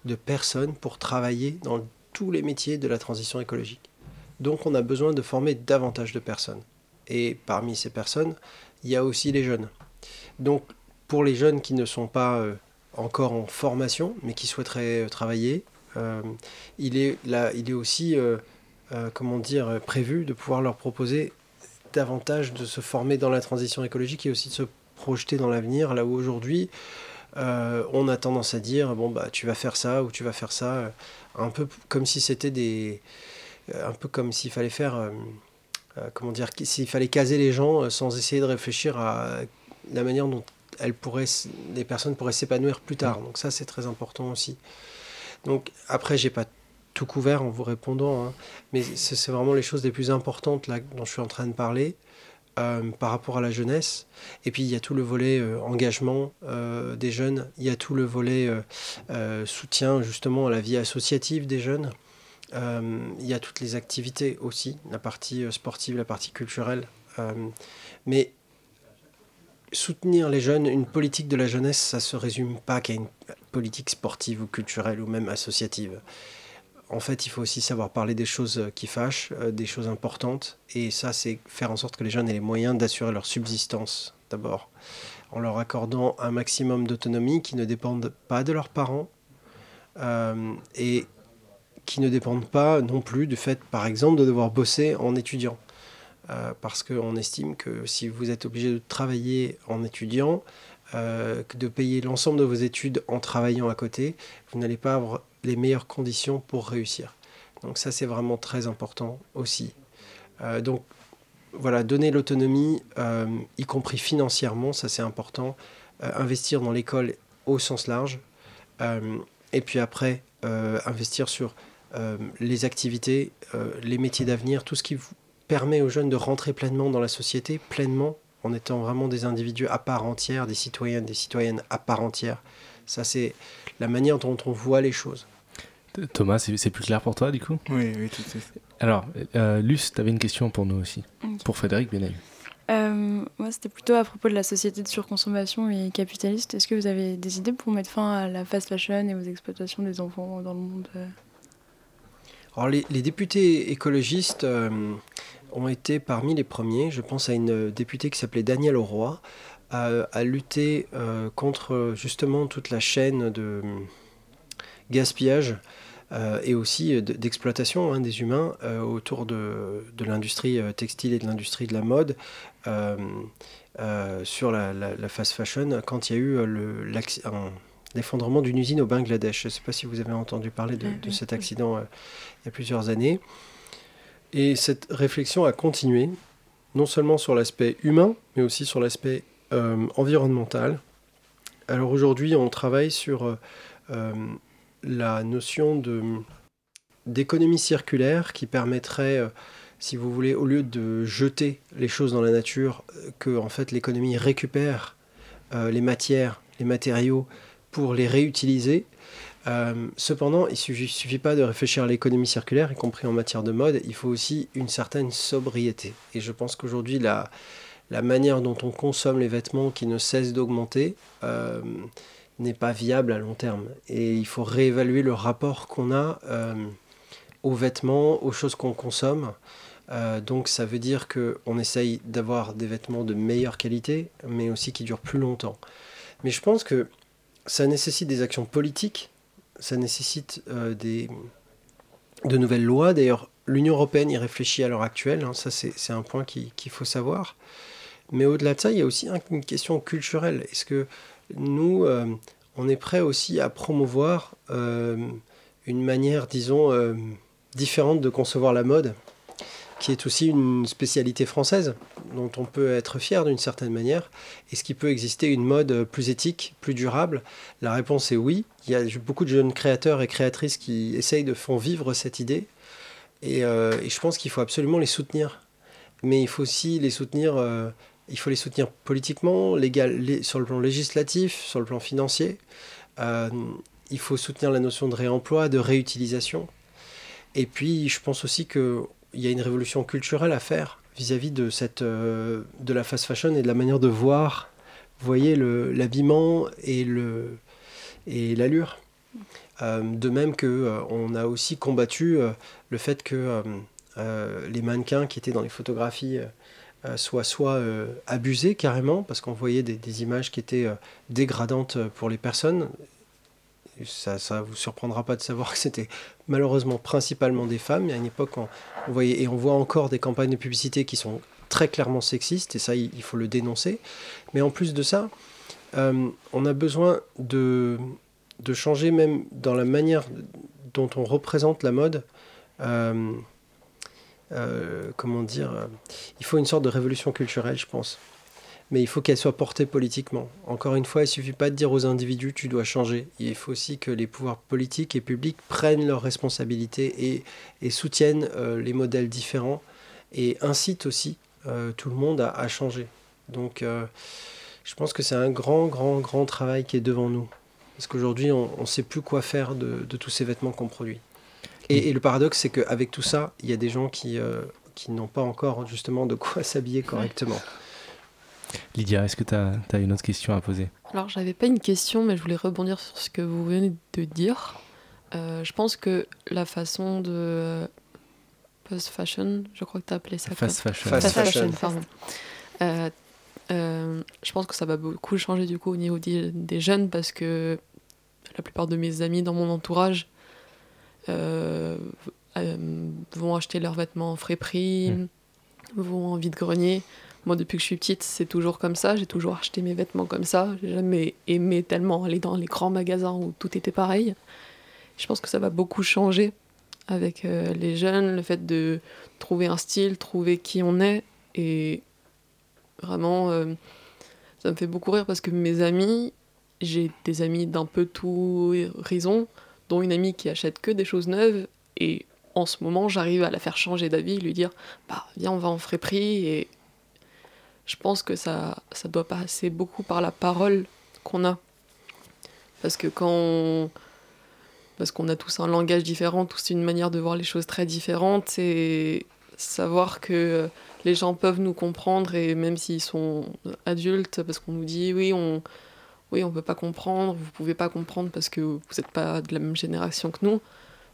de personnes pour travailler dans tous les métiers de la transition écologique. Donc on a besoin de former davantage de personnes. Et parmi ces personnes, il y a aussi les jeunes. Donc pour les jeunes qui ne sont pas euh, encore en formation, mais qui souhaiteraient euh, travailler, euh, il, est là, il est aussi comment dire, prévu de pouvoir leur proposer davantage de se former dans la transition écologique et aussi de se projeter dans l'avenir, là où aujourd'hui, on a tendance à dire, bon, bah, tu vas faire ça ou tu vas faire ça, un peu comme si c'était des... un peu comme s'il fallait faire... comment dire, s'il fallait caser les gens sans essayer de réfléchir à la manière dont elles pourraient, les personnes pourraient s'épanouir plus tard. Donc ça, c'est très important aussi. Donc après, j'ai pas tout couvert en vous répondant, hein, mais c'est vraiment les choses les plus importantes là dont je suis en train de parler. Euh, par rapport à la jeunesse. Et puis il y a tout le volet euh, engagement euh, des jeunes, il y a tout le volet soutien justement à la vie associative des jeunes. il y a toutes les activités aussi, la partie sportive, la partie culturelle. mais soutenir les jeunes, une politique de la jeunesse, ça se résume pas qu'à une politique sportive ou culturelle ou même associative. En fait, il faut aussi savoir parler des choses qui fâchent, euh, des choses importantes. Et ça, c'est faire en sorte que les jeunes aient les moyens d'assurer leur subsistance, d'abord, en leur accordant un maximum d'autonomie qui ne dépendent pas de leurs parents euh, et qui ne dépendent pas non plus du fait, par exemple, de devoir bosser en étudiant. Euh, parce qu'on estime que si vous êtes obligé de travailler en étudiant, euh, de payer l'ensemble de vos études en travaillant à côté, vous n'allez pas avoir les meilleures conditions pour réussir. Donc ça, c'est vraiment très important aussi. Euh, donc voilà, donner l'autonomie, y compris financièrement, ça c'est important. investir dans l'école au sens large. et puis après, investir sur les activités, les métiers d'avenir, tout ce qui vous permet aux jeunes de rentrer pleinement dans la société, pleinement, en étant vraiment des individus à part entière, des citoyennes, des citoyennes à part entière. Ça, c'est la manière dont on voit les choses. Thomas, c'est plus clair pour toi, du coup? Oui, oui, tout à fait. Alors, euh, Luce, tu avais une question pour nous aussi, pour Frédéric Benel. Euh, moi, c'était plutôt à propos de la société de surconsommation et capitaliste. Est-ce que vous avez des idées pour mettre fin à la fast fashion et aux exploitations des enfants dans le monde? Alors, les, les députés écologistes euh, ont été parmi les premiers. Je pense à une députée qui s'appelait Danielle Auroy, à, à lutter euh, contre justement toute la chaîne de gaspillage euh, et aussi euh, d'exploitation hein, des humains euh, autour de, de l'industrie euh, textile et de l'industrie de la mode euh, euh, sur la, la- la fast fashion quand il y a eu euh, le, l'acc- un- l'effondrement d'une usine au Bangladesh. Je ne sais pas si vous avez entendu parler de, Ah de cet accident euh, il y a plusieurs années. Et cette réflexion a continué, non seulement sur l'aspect humain, mais aussi sur l'aspect euh, environnemental. Alors aujourd'hui, on travaille sur euh, euh, la notion d'économie circulaire qui permettrait, si vous voulez, au lieu de jeter les choses dans la nature, que en fait l'économie récupère les matières, les matériaux pour les réutiliser. Euh, cependant, il ne suffit, pas de réfléchir à l'économie circulaire, y compris en matière de mode, il faut aussi une certaine sobriété. Et je pense qu'aujourd'hui, la, manière dont on consomme les vêtements qui ne cessent d'augmenter euh, n'est pas viable à long terme. Et il faut réévaluer le rapport qu'on a euh, aux vêtements, aux choses qu'on consomme. Donc ça veut dire qu'on essaye d'avoir des vêtements de meilleure qualité, mais aussi qui durent plus longtemps. Mais je pense que ça nécessite des actions politiques, ça nécessite euh, des, de nouvelles lois. D'ailleurs, l'Union européenne y réfléchit à l'heure actuelle, hein, ça c'est un point qui- qu'il faut savoir. Mais au-delà de ça, il y a aussi un- une question culturelle. Est-ce que nous, euh, on est prêt aussi à promouvoir euh, une manière, disons, différente de concevoir la mode, qui est aussi une spécialité française, dont on peut être fier d'une certaine manière Est-ce qu'il peut exister une mode plus éthique, plus durable? La réponse est oui. Il y a beaucoup de jeunes créateurs et créatrices qui essayent de faire vivre cette idée. Et, euh, je pense qu'il faut absolument les soutenir. Mais il faut aussi les soutenir, euh, il faut les soutenir politiquement, légal, lé- sur le plan législatif, sur le plan financier. Euh, il faut soutenir la notion de réemploi, de réutilisation. Et puis, je pense aussi qu'il y a une révolution culturelle à faire vis-à-vis de, cette, euh, de la fast fashion et de la manière de voir, voyez, le- l'habillement et le et l'allure. Euh, de même que euh, on a aussi combattu le fait que les mannequins qui étaient dans les photographies soient soit abusés carrément, parce qu'on voyait des, images qui étaient dégradantes pour les personnes. Ça ne vous surprendra pas de savoir que c'était malheureusement principalement des femmes. À une époque, on, on voyait, et on voit encore des campagnes de publicité qui sont très clairement sexistes, et ça, il, il faut le dénoncer. Mais en plus de ça, euh, on a besoin de, changer même dans la manière dont on représente la mode. Euh, euh, comment dire Il faut une sorte de révolution culturelle, je pense. Mais il faut qu'elle soit portée politiquement. Encore une fois, il ne suffit pas de dire aux individus tu dois changer. Il faut aussi que les pouvoirs politiques et publics prennent leurs responsabilités et, et soutiennent euh, les modèles différents et incitent aussi euh, tout le monde à, à changer. Donc euh, je pense que c'est un grand, grand, grand travail qui est devant nous. Parce qu'aujourd'hui, on ne sait plus quoi faire de, de tous ces vêtements qu'on produit. Et, et le paradoxe, c'est qu'avec tout ça, il y a des gens qui, qui n'ont pas encore justement de quoi s'habiller correctement. Lydia, est-ce que tu as, une autre question à poser? Alors, j'avais pas une question, mais je voulais rebondir sur ce que vous venez de dire. Euh, je pense que la façon de post fashion, je crois que tu as appelé ça Fast comme- fashion. Fast Fast fashion. fashion, pardon. Euh, euh, je pense que ça va beaucoup changer du coup au niveau des, des jeunes parce que la plupart de mes amis dans mon entourage euh, euh, vont acheter leurs vêtements en frais prix, Mm. vont en vide-grenier. Moi, depuis que je suis petite, c'est toujours comme ça. J'ai toujours acheté mes vêtements comme ça. J'ai jamais aimé tellement aller dans les grands magasins où tout était pareil. Je pense que ça va beaucoup changer avec euh, les jeunes, le fait de trouver un style, trouver qui on est. Et vraiment, euh, ça me fait beaucoup rire parce que mes amis, j'ai des amis d'un peu tout horizon, dont une amie qui achète que des choses neuves. Et en ce moment, j'arrive à la faire changer d'avis, lui dire Bah, viens, on va en frais prix. Je pense que ça, ça doit passer beaucoup par la parole qu'on a. Parce que quand Parce qu'on a tous un langage différent, tous une manière de voir les choses très différentes, et savoir que les gens peuvent nous comprendre et même s'ils sont adultes, parce qu'on nous dit oui, on oui, on peut pas comprendre, vous pouvez pas comprendre parce que vous n'êtes pas de la même génération que nous,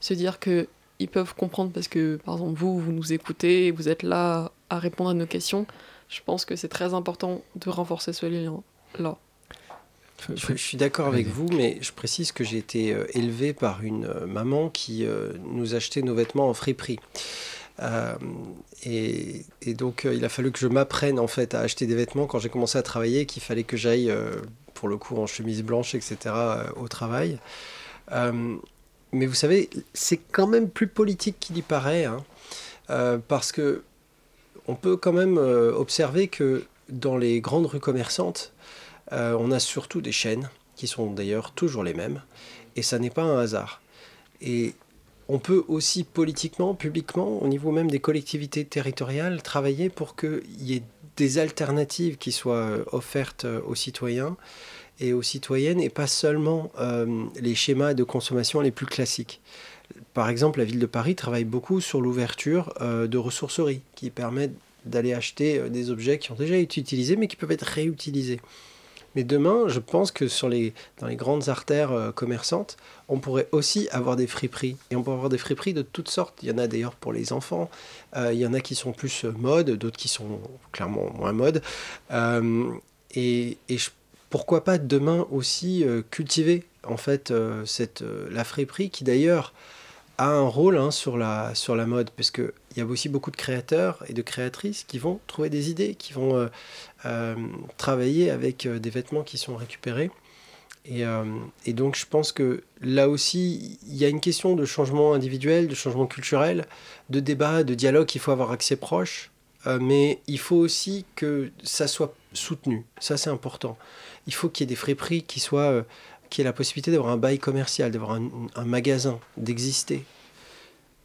se dire que ils peuvent comprendre parce que par exemple vous vous nous écoutez vous êtes là à répondre à nos questions. Je pense que c'est très important de renforcer ce lien là. Je, suis d'accord avec vous, mais je précise que j'ai été euh, élevé par une euh, maman qui euh, nous achetait nos vêtements en friperie. et, donc, il a fallu que je m'apprenne en fait à acheter des vêtements quand j'ai commencé à travailler, qu'il fallait que j'aille, pour le coup, en chemise blanche, etc., au travail. mais vous savez, c'est quand même plus politique qu'il y paraît, hein. parce que on peut quand même observer que dans les grandes rues commerçantes, euh, on a surtout des chaînes, qui sont d'ailleurs toujours les mêmes, et ça n'est pas un hasard. Et on peut aussi politiquement, publiquement, au niveau même des collectivités territoriales, travailler pour qu'il y ait des alternatives qui soient euh, offertes euh, aux citoyens et aux citoyennes, et pas seulement les schémas de consommation les plus classiques. Par exemple, la ville de Paris travaille beaucoup sur l'ouverture de ressourceries qui permettent d'aller acheter des objets qui ont déjà été utilisés mais qui peuvent être réutilisés. Mais demain, je pense que dans les grandes artères euh, commerçantes, on pourrait aussi avoir des friperies. Et on peut avoir des friperies de toutes sortes. Il y en a d'ailleurs pour les enfants. Euh, il y en a qui sont plus euh, mode, d'autres qui sont clairement moins mode. et, pourquoi pas demain aussi cultiver en fait cette, la friperie qui d'ailleurs a un rôle hein, sur, la, sur la mode, parce qu'il y a aussi beaucoup de créateurs et de créatrices qui vont trouver des idées, qui vont euh, euh, travailler avec euh, des vêtements qui sont récupérés. Et, et, donc je pense que là aussi, il y a une question de changement individuel, de changement culturel, de débat, de dialogue qu'il faut avoir accès proche, mais il faut aussi que ça soit soutenu. Ça c'est important. Il faut qu'il y ait des friperies qui soient qui est la possibilité d'avoir un bail commercial, d'avoir un, magasin, d'exister.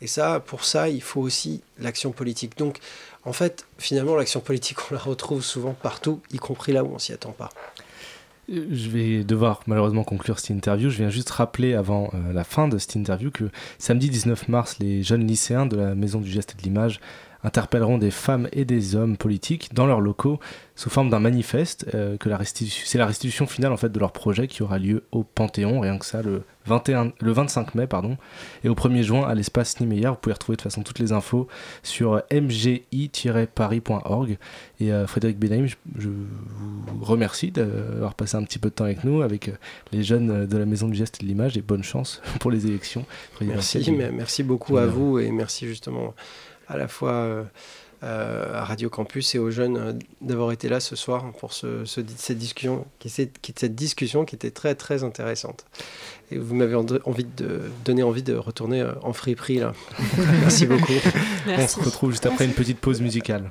Et ça, pour ça, il faut aussi l'action politique. Donc, en fait, finalement, l'action politique, on la retrouve souvent partout, y compris là où on s'y attend pas. Je vais devoir malheureusement conclure cette interview. Je viens juste rappeler avant euh, la fin de cette interview que samedi 19 mars, les jeunes lycéens de la Maison du Geste et de l'Image interpelleront des femmes et des hommes politiques dans leurs locaux sous forme d'un manifeste. Euh, que la c'est la restitution finale en fait de leur projet qui aura lieu au Panthéon, rien que ça, le, 21, le 25 mai, pardon, et au 1er juin à l'espace Niemeyer. Vous pouvez retrouver de toute façon toutes les infos sur mgi-paris.org. Et euh, Frédéric Benahim, je, vous remercie d'avoir passé un petit peu de temps avec nous, avec euh, les jeunes de la Maison du Geste et de l'Image, et bonne chance pour les élections. Merci, merci beaucoup à vous et merci justement à la fois euh, euh, à Radio Campus et aux jeunes euh, d'avoir été là ce soir pour ce, cette, discussion, qui, cette discussion qui était très très intéressante. Et vous m'avez envie de donner envie de retourner en friperie là. Merci beaucoup. On se retrouve juste après une petite pause musicale.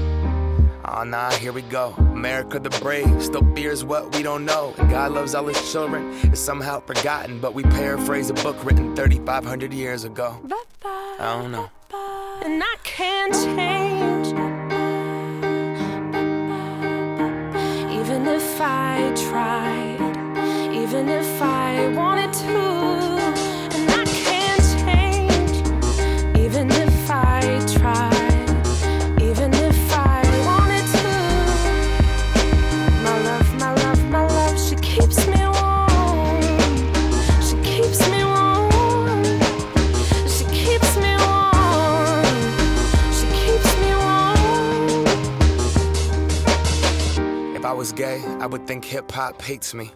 Oh nah, here we go. America the brave still fears what we don't know. And God loves all his children. It's somehow forgotten, but we paraphrase a book written 3,500 years ago. I don't know. And I can't change. Even if I tried, even if I wanted would think hip hop hates me.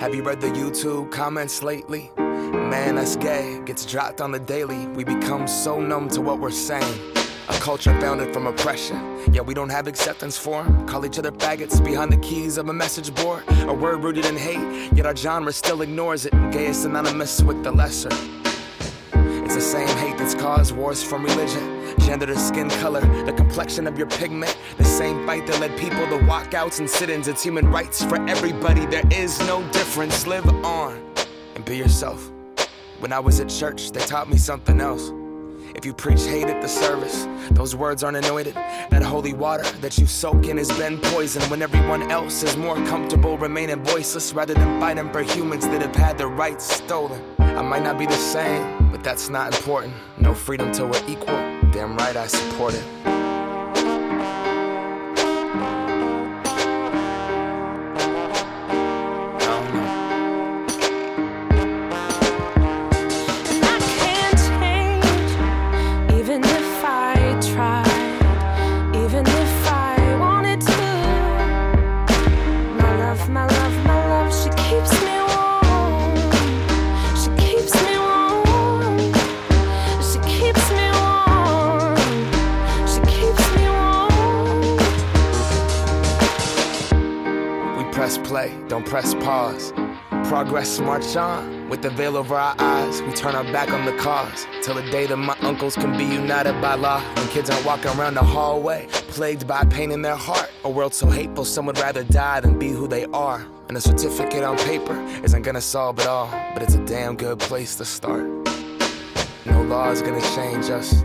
Have you read the YouTube comments lately? Man, that's gay, gets dropped on the daily. We become so numb to what we're saying. A culture founded from oppression. Yeah, we don't have acceptance for 'em. Call each other faggots behind the keys of a message board. A word rooted in hate, yet our genre still ignores it. Gay is synonymous with the lesser. The same hate that's caused wars from religion, gender to skin color, the complexion of your pigment. The same fight that led people to walkouts and sit ins. It's human rights for everybody. There is no difference. Live on and be yourself. When I was at church, they taught me something else. If you preach hate at the service, those words aren't anointed. That holy water that you soak in has been poisoned when everyone else is more comfortable remaining voiceless rather than fighting for humans that have had their rights stolen. I might not be the same, but that's not important. No freedom till we're equal. Damn right I support it. Progress march on with the veil over our eyes. We turn our back on the cause till the day that my uncles can be united by law. When kids aren't walking around the hallway, plagued by pain in their heart. A world so hateful, some would rather die than be who they are. And a certificate on paper isn't gonna solve it all, but it's a damn good place to start. No law is gonna change us.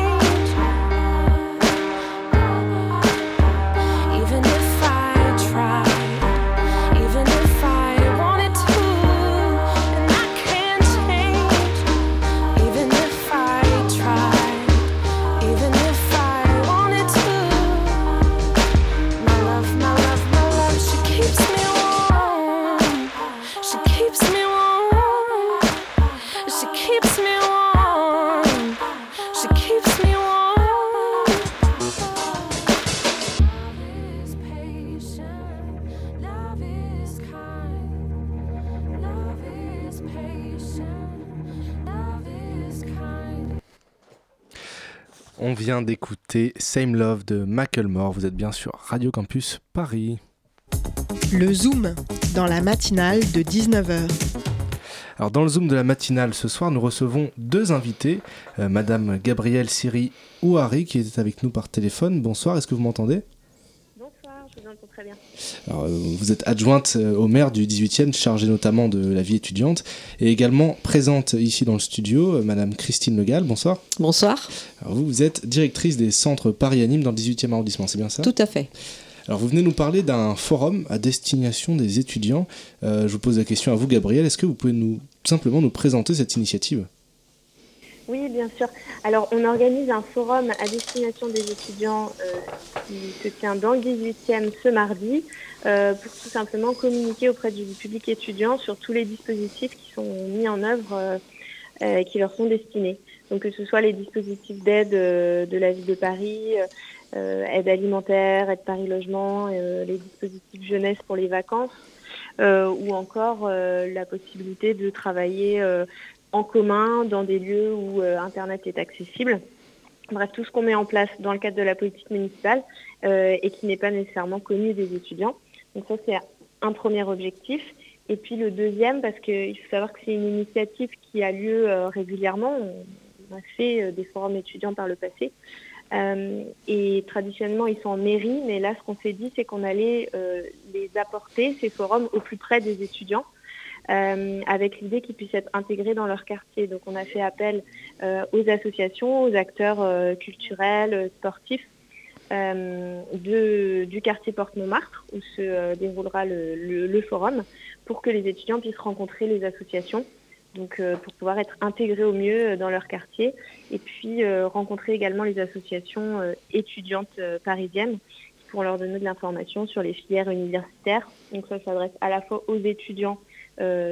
vient d'écouter Same Love de Macklemore. Vous êtes bien sur Radio Campus Paris. Le Zoom, dans la matinale de 19h. Alors dans le Zoom de la matinale ce soir, nous recevons deux invités, euh, Madame Gabrielle Siri Ouari qui est avec nous par téléphone. Bonsoir, est-ce que vous m'entendez? Je vous entends très bien. Alors, euh, Vous êtes adjointe euh, au maire du 18e, chargée notamment de la vie étudiante, et également présente ici dans le studio, euh, Madame Christine Legal. Bonsoir. Bonsoir. Alors vous, vous êtes directrice des centres Paris Anime dans le 18e arrondissement, c'est bien ça? Tout à fait. Alors vous venez nous parler d'un forum à destination des étudiants. Euh, je vous pose la question à vous, Gabriel. Est-ce que vous pouvez nous simplement nous présenter cette initiative? Oui, bien sûr. Alors, on organise un forum à destination des étudiants euh, qui se tient dans le 18e ce mardi euh, pour tout simplement communiquer auprès du public étudiant sur tous les dispositifs qui sont mis en œuvre euh, et qui leur sont destinés. Donc, que ce soit les dispositifs d'aide euh, de la ville de Paris, euh, aide alimentaire, aide Paris Logement, les dispositifs jeunesse pour les vacances, euh, ou encore euh, la possibilité de travailler euh, en commun dans des lieux où euh, Internet est accessible. Bref, tout ce qu'on met en place dans le cadre de la politique municipale euh, et qui n'est pas nécessairement connu des étudiants. Donc ça, c'est un premier objectif. Et puis le deuxième, parce qu'il faut savoir que c'est une initiative qui a lieu euh, régulièrement. On a fait des forums étudiants par le passé. Et traditionnellement, ils sont en mairie, mais là, ce qu'on s'est dit, c'est qu'on allait les apporter, ces forums, au plus près des étudiants, euh, avec l'idée qu'ils puissent être intégrés dans leur quartier. Donc, on a fait appel euh, aux associations, aux acteurs euh, culturels, euh, sportifs euh, de- du quartier Porte-Montmartre, où se euh, déroulera le, le- le forum, pour que les étudiants puissent rencontrer les associations. Donc, pour pouvoir être intégrés au mieux dans leur quartier et puis rencontrer également les associations étudiantes parisiennes pour leur donner de l'information sur les filières universitaires. Donc ça s'adresse à la fois aux étudiants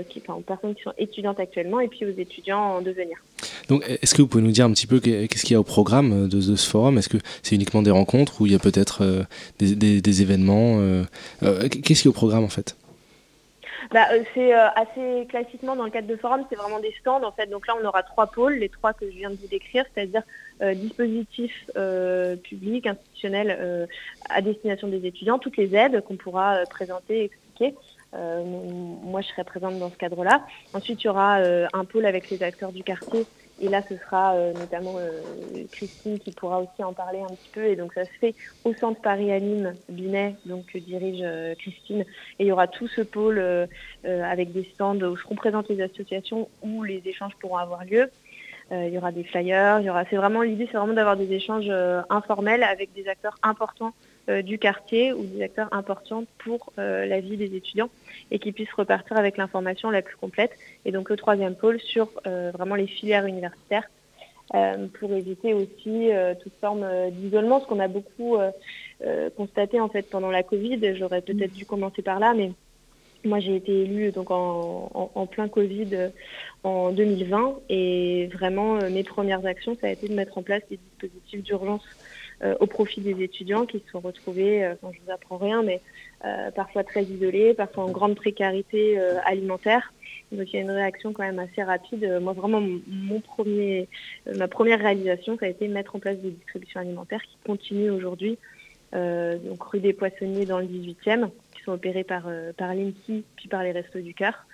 qui, enfin, aux personnes qui sont étudiantes actuellement et puis aux étudiants en devenir. Donc, est-ce que vous pouvez nous dire un petit peu qu'est-ce qu'il y a au programme de, ce forum? Est-ce que c'est uniquement des rencontres ou il y a peut-être des, événements Qu'est-ce qu'il y a au programme en fait? Bah, c'est assez classiquement dans le cadre de forum, c'est vraiment des stands en fait. Donc là, on aura trois pôles, les trois que je viens de vous décrire, c'est-à-dire dispositifs publics, institutionnels à destination des étudiants, toutes les aides qu'on pourra présenter, expliquer. Euh, moi, je serai présente dans ce cadre-là. Ensuite, il y aura euh, un pôle avec les acteurs du quartier. Et là, ce sera euh, notamment Christine qui pourra aussi en parler un petit peu. Et donc, ça se fait au centre Paris Anime Binet, donc que dirige Christine. Et il y aura tout ce pôle avec des stands où seront présentes les associations où les échanges pourront avoir lieu. il y aura des flyers. Il y aura. C'est vraiment l'idée, c'est vraiment d'avoir des échanges informels avec des acteurs importants euh, du quartier ou des acteurs importants pour euh, la vie des étudiants et qui puissent repartir avec l'information la plus complète. Et donc le troisième pôle sur euh, vraiment les filières universitaires pour éviter aussi toute forme d'isolement, ce qu'on a beaucoup constaté en fait pendant la Covid. J'aurais peut-être dû commencer par là, mais moi, j'ai été élue donc en, plein Covid en 2020 et vraiment mes premières actions, ça a été de mettre en place des dispositifs d'urgence euh, au profit des étudiants qui se sont retrouvés, euh, je vous apprends rien, mais euh, parfois très isolés, parfois en grande précarité alimentaire. Donc il y a une réaction quand même assez rapide. Moi vraiment mon premier, ma première réalisation, ça a été mettre en place des distributions alimentaires qui continuent aujourd'hui. donc rue des Poissonniers dans le 18e, qui sont opérées par, par l'INSI puis par les Restos du Cœur.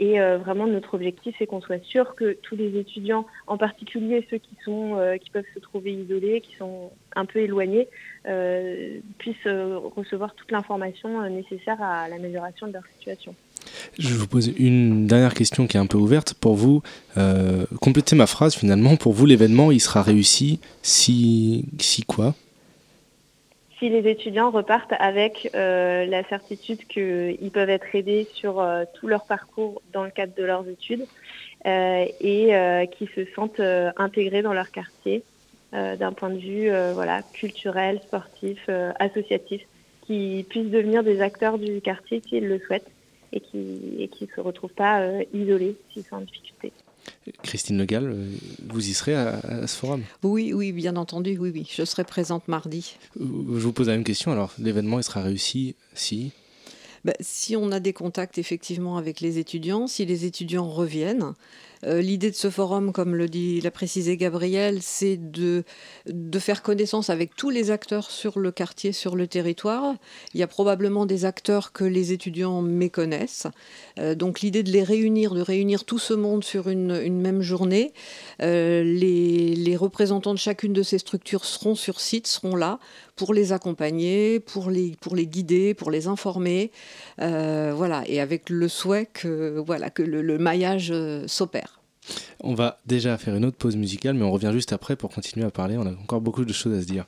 Et euh, vraiment, notre objectif, c'est qu'on soit sûr que tous les étudiants, en particulier ceux qui, sont, euh, qui peuvent se trouver isolés, qui sont un peu éloignés, euh, puissent recevoir toute l'information nécessaire à l'amélioration de leur situation. Je vous pose une dernière question qui est un peu ouverte. Pour vous, complétez ma phrase finalement. Pour vous, l'événement, il sera réussi si, si quoi? Si les étudiants repartent avec euh, la certitude qu'ils peuvent être aidés sur euh, tout leur parcours dans le cadre de leurs études euh, et qui se sentent intégrés dans leur quartier d'un point de vue culturel, sportif, associatif, qui puissent devenir des acteurs du quartier s'ils le souhaitent et qui ne se retrouvent pas isolés s'ils sont en difficulté. Christine Legal, euh, vous y serez à, ce forum? Oui, oui, bien entendu, oui, oui. Je serai présente mardi. Je vous pose la même question. Alors, l'événement, il sera réussi si? Ben, Si on a des contacts effectivement avec les étudiants, si les étudiants reviennent, euh, l'idée de ce forum, comme le dit, l'a précisé Gabriel, c'est de, faire connaissance avec tous les acteurs sur le quartier, sur le territoire. Il y a probablement des acteurs que les étudiants méconnaissent. Euh, donc l'idée de les réunir, de réunir tout ce monde sur une, même journée. Euh, les, représentants de chacune de ces structures seront sur site, seront là pour les accompagner, pour les, pour les guider, pour les informer. voilà, et avec le souhait que, voilà, que le maillage s'opère. On va déjà faire une autre pause musicale, mais on revient juste après pour continuer à parler. On a encore beaucoup de choses à se dire.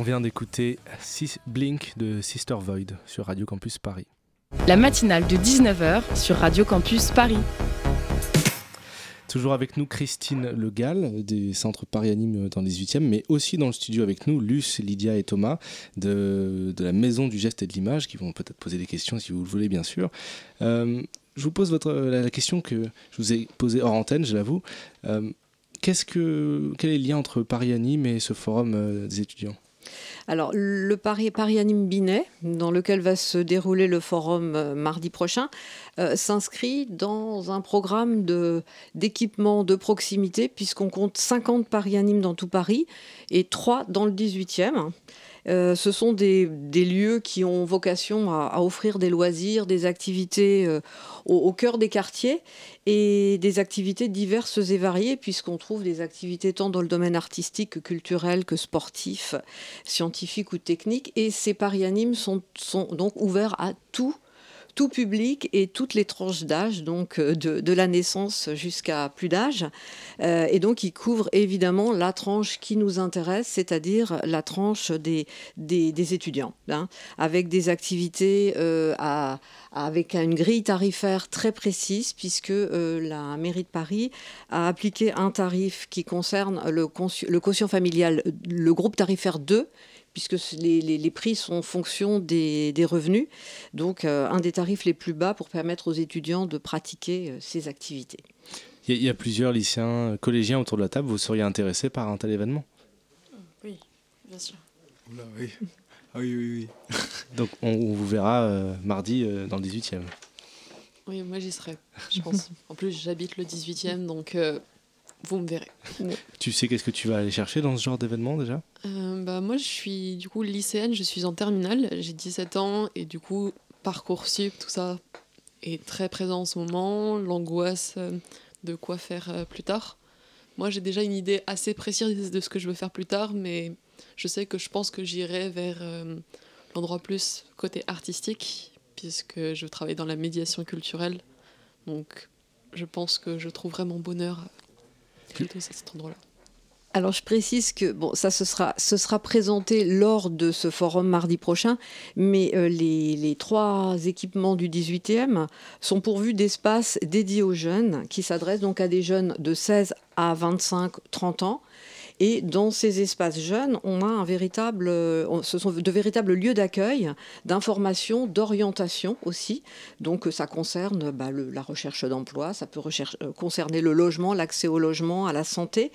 On vient d'écouter Blink de Sister Void sur Radio Campus Paris. La matinale de 19h sur Radio Campus Paris. Toujours avec nous Christine Le Gall des centres Paris Anime dans le 18e, mais aussi dans le studio avec nous Luce, Lydia et Thomas de, la Maison du Geste et de l'Image qui vont peut-être poser des questions si vous le voulez bien sûr. Euh, je vous pose votre, la, question que je vous ai posée hors antenne, je l'avoue. Euh, que, quel est le lien entre Paris Anime et ce forum euh, des étudiants? Alors, le Paris, Paris Anime Binet, dans lequel va se dérouler le forum euh, mardi prochain, euh, s'inscrit dans un programme d'équipement de, proximité, puisqu'on compte 50 Paris Anime dans tout Paris et 3 dans le 18e. Euh, ce sont des, lieux qui ont vocation à, offrir des loisirs, des activités euh, au, cœur des quartiers et des activités diverses et variées, puisqu'on trouve des activités tant dans le domaine artistique que culturel, que sportif, scientifique ou technique. Et ces parianimes sont, sont donc ouverts à tout tout public et toutes les tranches d'âge, donc euh, de, la naissance jusqu'à plus d'âge. Euh, et donc, il couvre évidemment la tranche qui nous intéresse, c'est-à-dire la tranche des, des, étudiants, hein, avec des activités euh, à, avec une grille tarifaire très précise, puisque la mairie de Paris a appliqué un tarif qui concerne le, le quotient familial, le groupe tarifaire 2, puisque les, prix sont en fonction des, revenus. Donc, euh, un des tarifs les plus bas pour permettre aux étudiants de pratiquer euh, ces activités. Il y, a plusieurs lycéens, collégiens autour de la table. Vous seriez intéressé par un tel événement? Oui, bien sûr. oui. Ah oui, oui, oui. Donc, on, vous verra euh, mardi dans le 18e. Oui, moi j'y serai, je pense. en plus, j'habite le 18e, donc vous me verrez. Tu sais qu'est-ce que tu vas aller chercher dans ce genre d'événement déjà? Euh, bah, Moi, je suis du coup lycéenne, je suis en terminale, j'ai 17 ans et du coup, Parcoursup, tout ça est très présent en ce moment, l'angoisse euh, de quoi faire euh, plus tard. Moi, j'ai déjà une idée assez précise de ce que je veux faire plus tard, mais je sais que je pense que j'irai vers l'endroit plus côté artistique, puisque je travaille dans la médiation culturelle. Donc, je pense que je trouverai mon bonheur alors je précise que ça ce sera, ce sera présenté lors de ce forum mardi prochain, mais euh, les, les, trois équipements du 18e sont pourvus d'espaces dédiés aux jeunes, qui s'adressent donc à des jeunes de 16 à 25-30 ans, et dans ces espaces jeunes, on a un véritable, euh, ce sont de véritables lieux d'accueil, d'information, d'orientation aussi. Donc ça concerne bah, la recherche d'emploi, ça peut euh, concerner le logement, l'accès au logement, à la santé.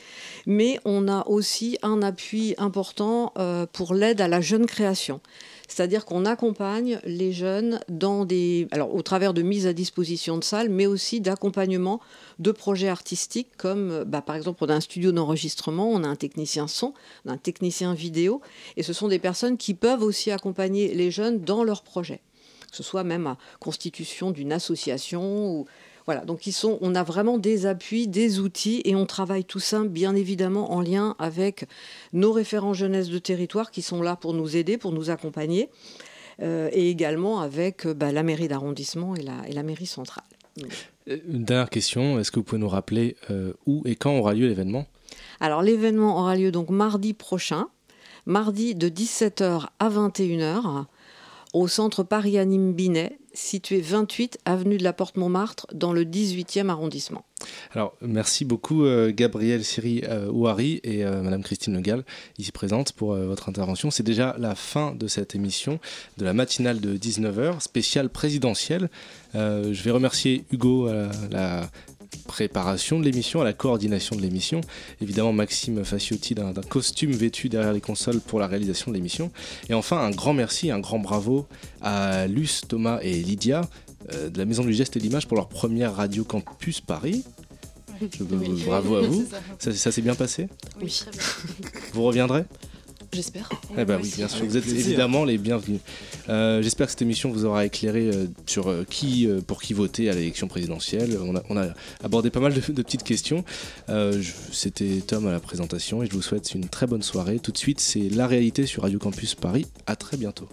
Mais on a aussi un appui important euh, pour l'aide à la jeune création. C'est-à-dire qu'on accompagne les jeunes dans des, alors au travers de mise à disposition de salles, mais aussi d'accompagnement de projets artistiques comme, bah, par exemple, on a un studio d'enregistrement, on a un technicien son, on un technicien vidéo, et ce sont des personnes qui peuvent aussi accompagner les jeunes dans leurs projets, que ce soit même à constitution d'une association ou voilà, donc ils sont, on a vraiment des appuis, des outils et on travaille tout ça bien évidemment en lien avec nos référents jeunesse de territoire qui sont là pour nous aider, pour nous accompagner, euh, et également avec euh, bah, la mairie d'arrondissement et la, et la, mairie centrale. Euh, une dernière question, est-ce que vous pouvez nous rappeler où et quand aura lieu l'événement? Alors l'événement aura lieu donc mardi prochain, mardi de 17h à 21h au centre Paris Anime Binet, situé 28 avenue de la Porte Montmartre dans le 18e arrondissement. Alors, merci beaucoup euh, Gabriel Siri euh, Ouari et euh, Madame Christine Legal, ici présente pour votre intervention. C'est déjà la fin de cette émission, de la matinale de 19h, spéciale présidentielle. je vais remercier Hugo, la préparation de l'émission, à la coordination de l'émission. Évidemment, Maxime Faciotti d'un costume vêtu derrière les consoles pour la réalisation de l'émission. Et enfin, un grand merci, un grand bravo à Luce, Thomas et Lydia euh, de la Maison du Geste et de l'Image pour leur première Radio Campus Paris. Bravo à vous. Ça, ça s'est bien passé? Oui. Vous reviendrez? J'espère. Eh ben oui, bien sûr. Vous êtes évidemment les bienvenus. Euh, j'espère que cette émission vous aura éclairé euh, sur euh, qui, pour qui voter à l'élection présidentielle. On a, abordé pas mal de, de petites questions. C'était Tom à la présentation et je vous souhaite une très bonne soirée. Tout de suite, c'est La réalité sur Radio Campus Paris. À très bientôt.